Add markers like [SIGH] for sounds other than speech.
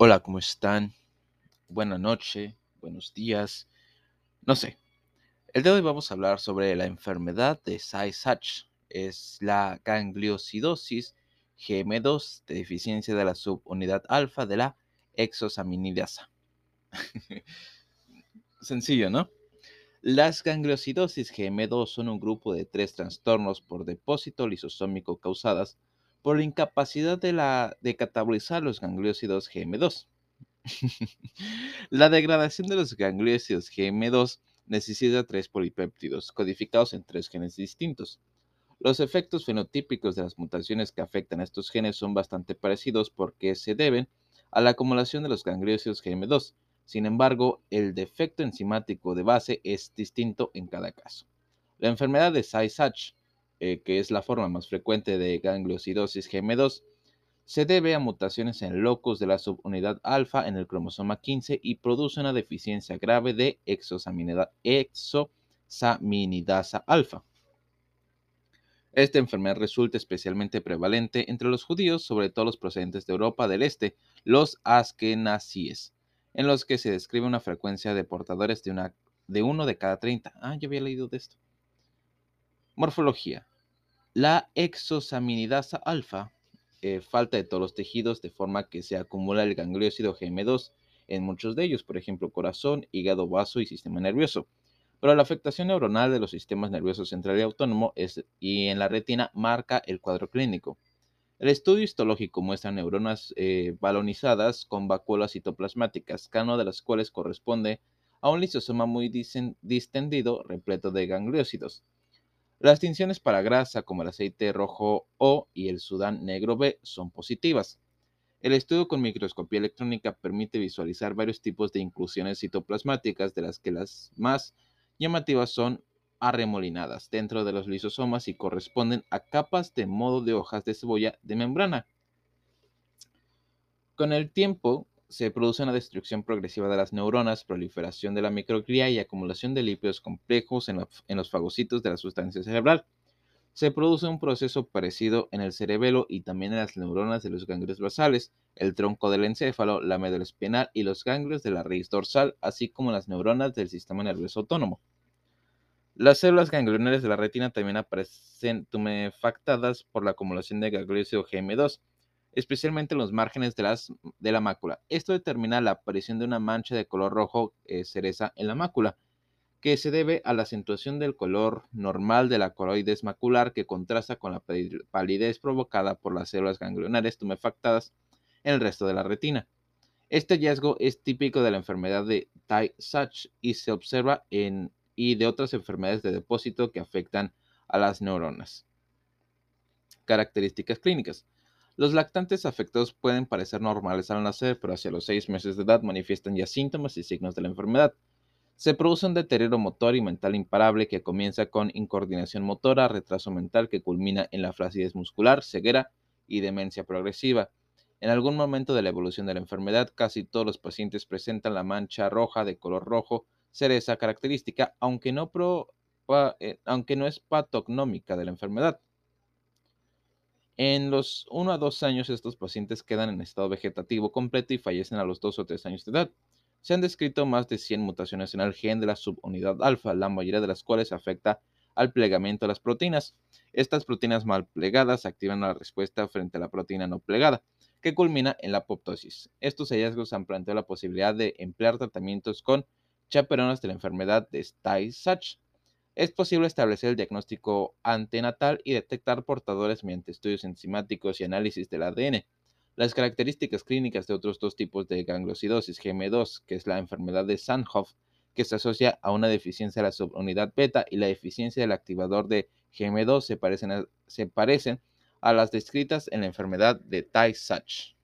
Hola, ¿cómo están? Buenas noches, buenos días, no sé. El día de hoy vamos a hablar sobre la enfermedad de Tay-Sachs. Es la gangliosidosis GM2 de deficiencia de la subunidad alfa de la exosaminidasa. [LAUGHS] Sencillo, ¿no? Las gangliosidosis GM2 son un grupo de tres trastornos por depósito lisosómico causadas por la incapacidad de, la, de catabolizar los gangliósidos GM2. [LAUGHS] la degradación de los gangliósidos GM2 necesita tres polipéptidos codificados en tres genes distintos. Los efectos fenotípicos de las mutaciones que afectan a estos genes son bastante parecidos porque se deben a la acumulación de los gangliósidos GM2, sin embargo, el defecto enzimático de base es distinto en cada caso. La enfermedad de Say-Sachs, eh, que es la forma más frecuente de gangliosidosis GM2, se debe a mutaciones en locus de la subunidad alfa en el cromosoma 15 y produce una deficiencia grave de exosaminidasa alfa. Esta enfermedad resulta especialmente prevalente entre los judíos, sobre todo los procedentes de Europa del Este, los askenazíes en los que se describe una frecuencia de portadores de, una, de uno de cada 30. Ah, yo había leído de esto. Morfología. La exosaminidasa alfa eh, falta de todos los tejidos de forma que se acumula el gangliósido GM2 en muchos de ellos, por ejemplo, corazón, hígado, vaso y sistema nervioso. Pero la afectación neuronal de los sistemas nerviosos central y autónomo es, y en la retina marca el cuadro clínico. El estudio histológico muestra neuronas eh, balonizadas con vacuolas citoplasmáticas, cada de las cuales corresponde a un lisosoma muy distendido repleto de gangliósidos. Las tinciones para grasa, como el aceite rojo O y el sudán negro B, son positivas. El estudio con microscopía electrónica permite visualizar varios tipos de inclusiones citoplasmáticas, de las que las más llamativas son arremolinadas dentro de los lisosomas y corresponden a capas de modo de hojas de cebolla de membrana. Con el tiempo se produce una destrucción progresiva de las neuronas, proliferación de la microglia y acumulación de lípidos complejos en, los fagocitos de la sustancia cerebral. Se produce un proceso parecido en el cerebelo y también en las neuronas de los ganglios basales, el tronco del encéfalo, la médula espinal y los ganglios de la raíz dorsal, así como las neuronas del sistema nervioso autónomo. Las células ganglionares de la retina también aparecen tumefactadas por la acumulación de gangliósido GM2, especialmente en los márgenes de, de, la mácula. Esto determina la aparición de una mancha de color rojo eh, cereza en la mácula, que se debe a la acentuación del color normal de la coroides macular que contrasta con la palidez provocada por las células ganglionares tumefactadas en el resto de la retina. Este hallazgo es típico de la enfermedad de Tay-Sachs y se observa en y de otras enfermedades de depósito que afectan a las neuronas. Características clínicas. Los lactantes afectados pueden parecer normales al nacer, pero hacia los seis meses de edad manifiestan ya síntomas y signos de la enfermedad. Se produce un deterioro motor y mental imparable que comienza con incoordinación motora, retraso mental que culmina en la flacidez muscular, ceguera y demencia progresiva. En algún momento de la evolución de la enfermedad, casi todos los pacientes presentan la mancha roja de color rojo ser esa característica, aunque no, eh, aunque no es patognómica de la enfermedad. En los 1 a 2 años estos pacientes quedan en estado vegetativo completo y fallecen a los 2 o 3 años de edad. Se han descrito más de 100 mutaciones en el gen de la subunidad alfa, la mayoría de las cuales afecta al plegamiento de las proteínas. Estas proteínas mal plegadas activan la respuesta frente a la proteína no plegada, que culmina en la apoptosis. Estos hallazgos han planteado la posibilidad de emplear tratamientos con chaperones de la enfermedad de Tay-Sachs. Es posible establecer el diagnóstico antenatal y detectar portadores mediante estudios enzimáticos y análisis del ADN. Las características clínicas de otros dos tipos de gangliosidosis GM2, que es la enfermedad de Sandhoff, que se asocia a una deficiencia de la subunidad beta y la deficiencia del activador de GM2 se parecen a, se parecen a las descritas en la enfermedad de Tay-Sachs.